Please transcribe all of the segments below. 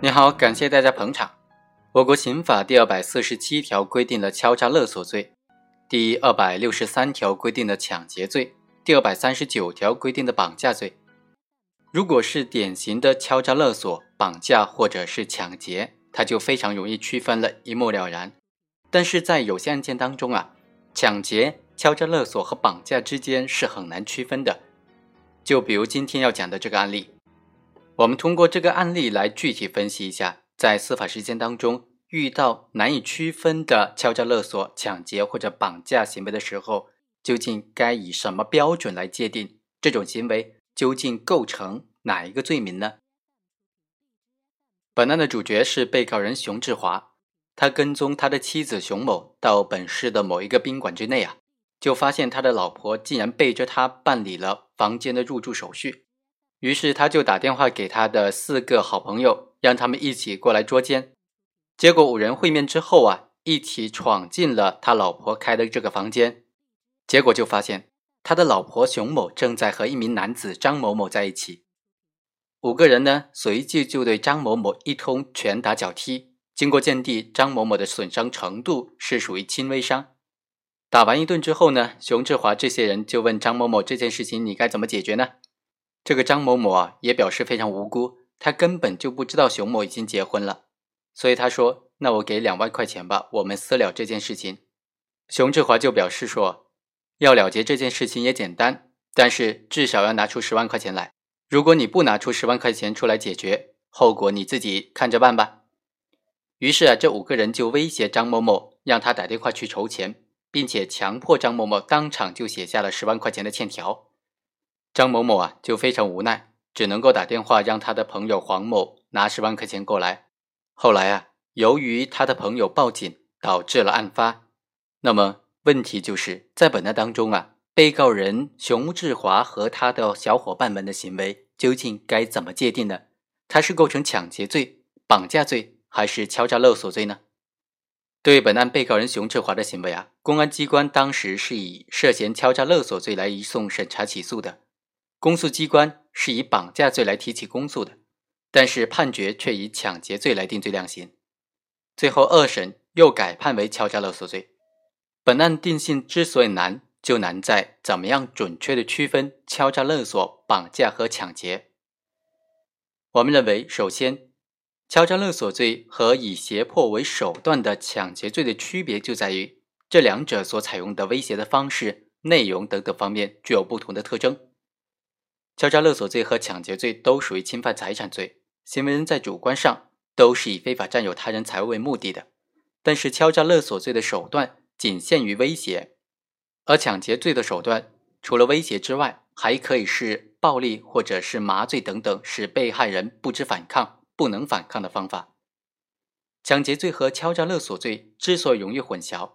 你好，感谢大家捧场。我国刑法第二百四十七条规定了敲诈勒索罪，第二百六十三条规定了抢劫罪，第二百三十九条规定的绑架罪。如果是典型的敲诈勒索、绑架或者是抢劫，它就非常容易区分了，一目了然。但是在有些案件当中啊，抢劫、敲诈勒索和绑架之间是很难区分的。就比如今天要讲的这个案例。我们通过这个案例来具体分析一下，在司法实践当中遇到难以区分的敲诈勒索、抢劫或者绑架行为的时候，究竟该以什么标准来界定这种行为究竟构成哪一个罪名呢？本案的主角是被告人熊志华，他跟踪他的妻子熊某到本市的某一个宾馆之内啊，就发现他的老婆竟然背着他办理了房间的入住手续。于是他就打电话给他的四个好朋友，让他们一起过来捉奸。结果五人会面之后啊，一起闯进了他老婆开的这个房间。结果就发现他的老婆熊某正在和一名男子张某某在一起。五个人呢，随即就对张某某一通拳打脚踢。经过鉴定，张某某的损伤程度是属于轻微伤。打完一顿之后呢，熊志华这些人就问张某某这件事情你该怎么解决呢？这个张某某啊，也表示非常无辜，他根本就不知道熊某已经结婚了，所以他说：“那我给两万块钱吧，我们私了这件事情。”熊志华就表示说：“要了结这件事情也简单，但是至少要拿出十万块钱来。如果你不拿出十万块钱出来解决，后果你自己看着办吧。”于是啊，这五个人就威胁张某某，让他打电话去筹钱，并且强迫张某某当场就写下了十万块钱的欠条。张某某啊，就非常无奈，只能够打电话让他的朋友黄某拿十万块钱过来。后来啊，由于他的朋友报警，导致了案发。那么问题就是在本案当中啊，被告人熊志华和他的小伙伴们的行为究竟该怎么界定呢？他是构成抢劫罪、绑架罪，还是敲诈勒索罪呢？对本案被告人熊志华的行为啊，公安机关当时是以涉嫌敲诈勒索罪来移送审查起诉的。公诉机关是以绑架罪来提起公诉的，但是判决却以抢劫罪来定罪量刑。最后二审又改判为敲诈勒索罪。本案定性之所以难，就难在怎么样准确的区分敲诈勒索、绑架和抢劫。我们认为，首先，敲诈勒索罪和以胁迫为手段的抢劫罪的区别就在于，这两者所采用的威胁的方式、内容等等方面具有不同的特征。敲诈勒索罪和抢劫罪都属于侵犯财产罪，行为人在主观上都是以非法占有他人财物为目的的。但是敲诈勒索罪的手段仅限于威胁，而抢劫罪的手段除了威胁之外，还可以是暴力或者是麻醉等等，使被害人不知反抗、不能反抗的方法。抢劫罪和敲诈勒索罪之所以容易混淆，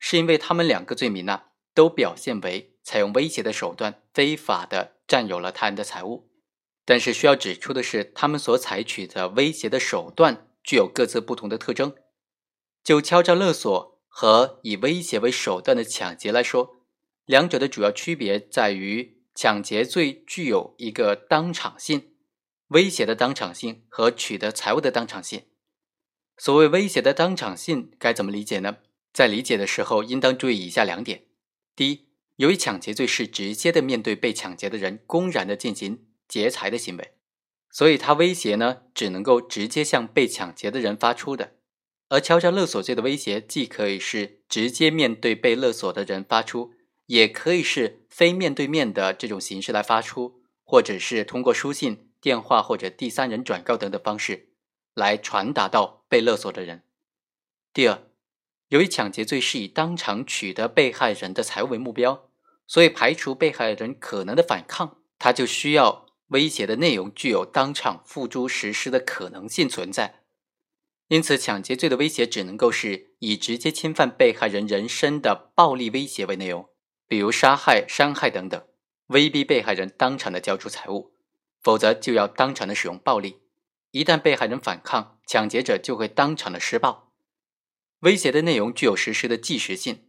是因为他们两个罪名呢，都表现为采用威胁的手段，非法的。占有了他人的财物，但是需要指出的是，他们所采取的威胁的手段具有各自不同的特征。就敲诈勒索和以威胁为手段的抢劫来说，两者的主要区别在于，抢劫罪具有一个当场性，威胁的当场性和取得财物的当场性。所谓威胁的当场性该怎么理解呢？在理解的时候，应当注意以下两点：第一。由于抢劫罪是直接的面对被抢劫的人，公然的进行劫财的行为，所以他威胁呢，只能够直接向被抢劫的人发出的。而敲诈勒索罪的威胁，既可以是直接面对被勒索的人发出，也可以是非面对面的这种形式来发出，或者是通过书信、电话或者第三人转告等等方式来传达到被勒索的人。第二，由于抢劫罪是以当场取得被害人的财物为目标。所以，排除被害人可能的反抗，他就需要威胁的内容具有当场付诸实施的可能性存在。因此，抢劫罪的威胁只能够是以直接侵犯被害人人身的暴力威胁为内容，比如杀害、伤害等等，威逼被害人当场的交出财物，否则就要当场的使用暴力。一旦被害人反抗，抢劫者就会当场的施暴。威胁的内容具有实施的即时性。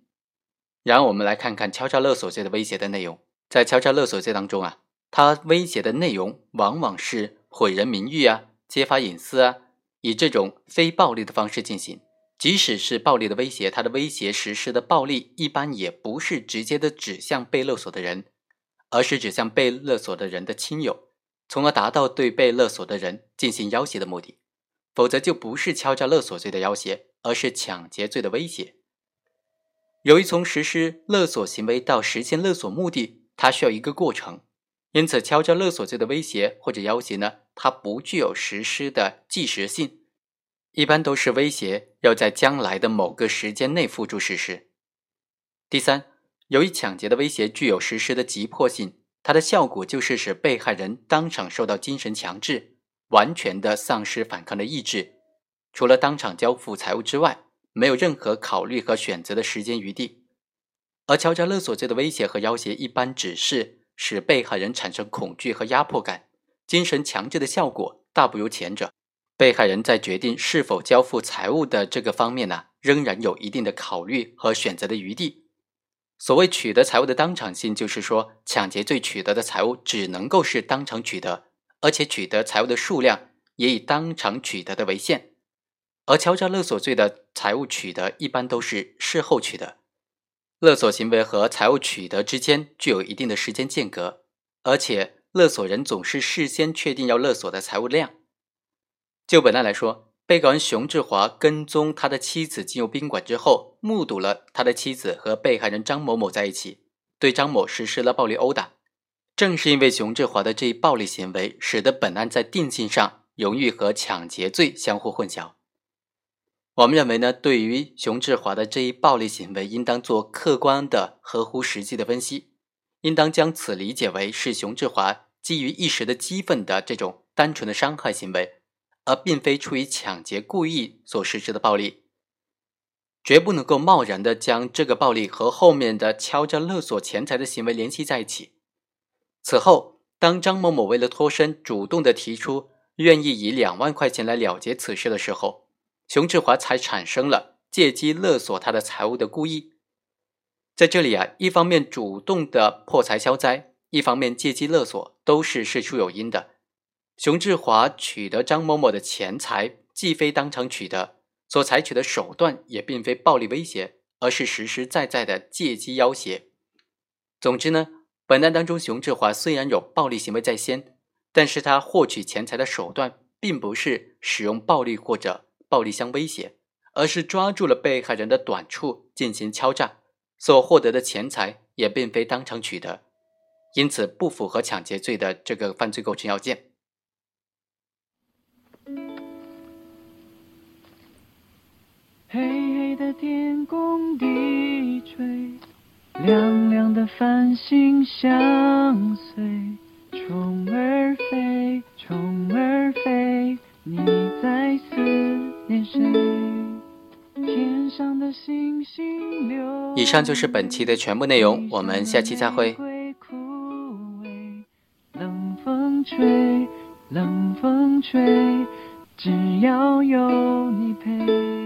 然后我们来看看敲诈勒索罪的威胁的内容。在敲诈勒索罪当中啊，它威胁的内容往往是毁人名誉啊、揭发隐私啊、以这种非暴力的方式进行。即使是暴力的威胁，他的威胁实施的暴力一般也不是直接的指向被勒索的人，而是指向被勒索的人的亲友，从而达到对被勒索的人进行要挟的目的。否则就不是敲诈勒索罪的要挟，而是抢劫罪的威胁。由于从实施勒索行为到实现勒索目的，它需要一个过程，因此敲诈勒索罪的威胁或者要挟呢，它不具有实施的即时性。一般都是威胁要在将来的某个时间内付诸实施。第三，由于抢劫的威胁具有实施的急迫性，它的效果就是使被害人当场受到精神强制，完全的丧失反抗的意志，除了当场交付财物之外，没有任何考虑和选择的时间余地。而敲诈勒索罪的威胁和要挟一般只是使被害人产生恐惧和压迫感，精神强制的效果大不如前者。被害人在决定是否交付财物的这个方面呢，仍然有一定的考虑和选择的余地。所谓取得财物的当场性，就是说抢劫罪取得的财物只能够是当场取得，而且取得财物的数量也以当场取得的为限。而敲诈勒索罪的财物取得一般都是事后取得，勒索行为和财物取得之间具有一定的时间间隔，而且勒索人总是事先确定要勒索的财物量。就本案来说，被告人熊志华跟踪他的妻子进入宾馆之后，目睹了他的妻子和被害人张某某在一起，对张某实施了暴力殴打。正是因为熊志华的这一暴力行为，使得本案在定性上容易和抢劫罪相互混淆。我们认为呢，对于熊志华的这一暴力行为，应当做客观的、合乎实际的分析，应当将此理解为是熊志华基于一时的激愤的这种单纯的伤害行为。而并非出于抢劫故意所实施的暴力，绝不能够贸然的将这个暴力和后面的敲诈勒索钱财的行为联系在一起。此后，当张某某为了脱身，主动的提出愿意以两万块钱来了结此事的时候，熊志华才产生了借机勒索他的财物的故意。在这里啊，一方面主动的破财消灾，一方面借机勒索，都是事出有因的。熊志华取得张某某的钱财，既非当场取得，所采取的手段也并非暴力威胁，而是实实在在的借机要挟。总之呢，本案当中，熊志华虽然有暴力行为在先，但是他获取钱财的手段并不是使用暴力或者暴力相威胁，而是抓住了被害人的短处进行敲诈，所获得的钱财也并非当场取得，因此不符合抢劫罪的这个犯罪构成要件。黑黑的天空低垂，亮亮的繁星相随。虫儿飞，虫儿飞，你在思天上的星星流。以上就是本期的全部内容，我们下期再会。冷风吹，冷风吹，只要有你陪。